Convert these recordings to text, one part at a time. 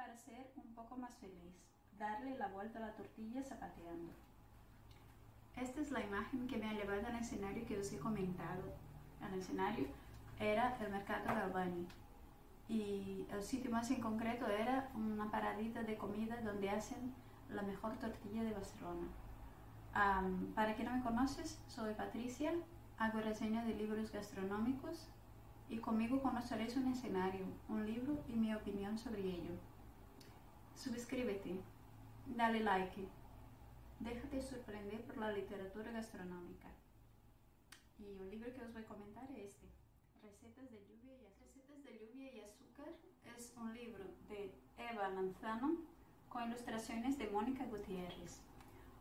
para ser un poco más feliz, darle la vuelta a la tortilla zapateando. Esta es la imagen que me ha llevado al escenario que os he comentado. El escenario era el mercado de Albany y el sitio más en concreto era una paradita de comida donde hacen la mejor tortilla de Barcelona. para quien no me conoces, soy Patricia, hago reseña de libros gastronómicos y conmigo conoceréis un escenario, un libro y mi opinión sobre ello. Suscríbete, dale like, déjate sorprender por la literatura gastronómica. Y el libro que os voy a comentar es este, Recetas de lluvia y azúcar. Recetas de lluvia y azúcar es un libro de Eva Lanzano con ilustraciones de Mónica Gutiérrez.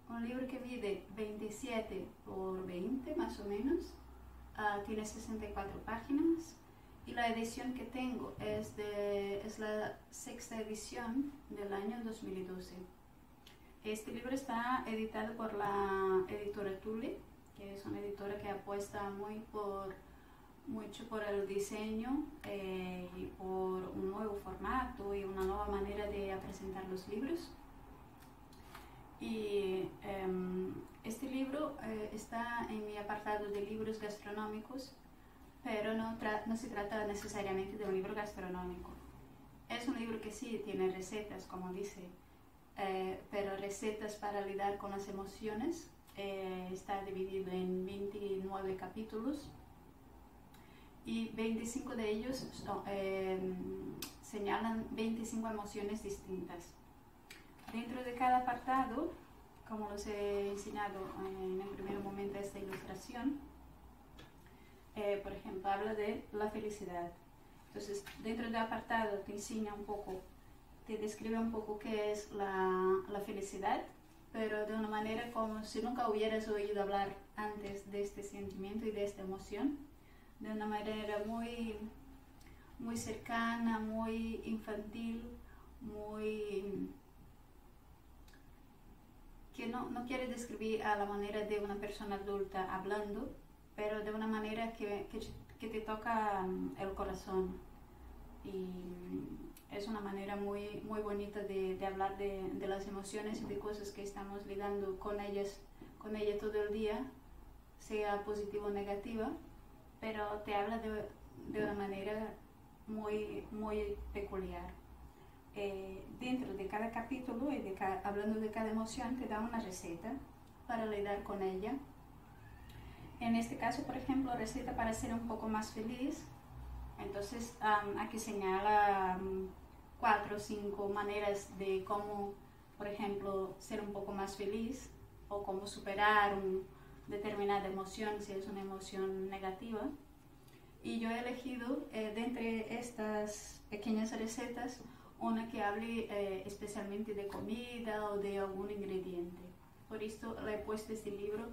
Un libro que mide 27 por 20 más o menos, uh, tiene 64 páginas y la edición que tengo es, de, es la sexta edición del año 2012. Este libro está editado por la editora Tule, que es una editora que apuesta muy por, mucho por el diseño eh, y por un nuevo formato y una nueva manera de presentar los libros. Y em, este libro eh, está en mi apartado de libros gastronómicos pero no, no se trata necesariamente de un libro gastronómico. Es un libro que sí tiene recetas, como dice, eh, pero recetas para lidiar con las emociones. Eh, está dividido en 29 capítulos y 25 de ellos eh, señalan 25 emociones distintas. Dentro de cada apartado, como los he enseñado en el primer momento esta ilustración, eh, por ejemplo, habla de la felicidad. Entonces, dentro del apartado te enseña un poco, te describe un poco qué es la, la felicidad, pero de una manera como si nunca hubieras oído hablar antes de este sentimiento y de esta emoción, de una manera muy, muy cercana, muy infantil, muy que no, no quiere describir a la manera de una persona adulta hablando, pero de una manera que, que, te toca mm, el corazón. Y mm, es una manera muy, muy bonita de, de hablar de, de, las emociones y de cosas que estamos lidiando con ellas, con ella todo el día, sea positiva o negativa, pero te habla de, de una manera muy, muy peculiar. Eh, dentro de cada capítulo y de hablando de cada emoción te da una receta para lidiar con ella en este caso, por ejemplo, receta para ser un poco más feliz. Entonces, aquí señala cuatro o cinco maneras de cómo, por ejemplo, ser un poco más feliz o cómo superar una determinada emoción si es una emoción negativa. Y yo he elegido eh, de entre estas pequeñas recetas una que hable eh, especialmente de comida o de algún ingrediente. Por esto le he puesto este libro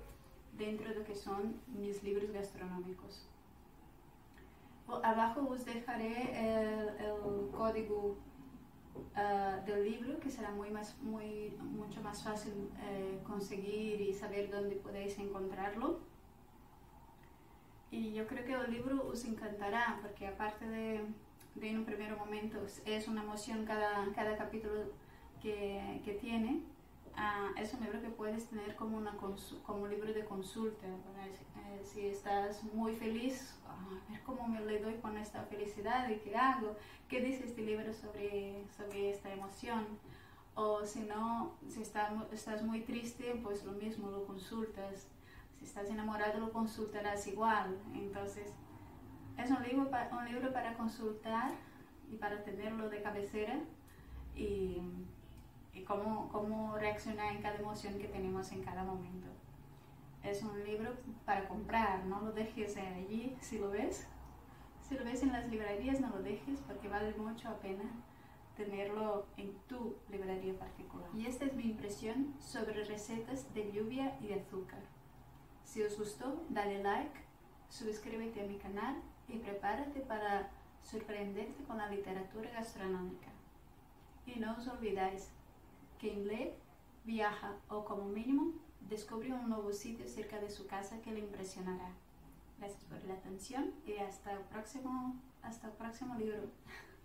dentro de lo que son mis libros gastronómicos. Abajo os dejaré el, código uh, del libro que será muy más, muy, mucho más fácil eh, conseguir y saber dónde podéis encontrarlo. Y yo creo que el libro os encantará porque aparte de, de en un primer momento es una emoción cada, cada capítulo que, que tiene, Ah, es un libro que puedes tener como, una como un libro de consulta. Eh, si estás muy feliz, a ver cómo me le doy con esta felicidad y qué hago, qué dice este libro sobre, sobre esta emoción. O si no, si estás muy triste, pues lo mismo, lo consultas. Si estás enamorado, lo consultarás igual. Entonces, es un libro, un libro para consultar y para tenerlo de cabecera. Y cómo, cómo reaccionar en cada emoción que tenemos en cada momento. Es un libro para comprar, no lo dejes allí si lo ves. Si lo ves en las librerías no lo dejes porque vale mucho la pena tenerlo en tu librería particular. Y esta es mi impresión sobre recetas de lluvia y de azúcar. Si os gustó, dale like, suscríbete a mi canal y prepárate para sorprenderte con la literatura gastronómica. Y no os olvidáis, quien lee, viaja o como mínimo descubre un nuevo sitio cerca de su casa que le impresionará. Gracias por la atención y hasta el próximo, hasta el próximo libro.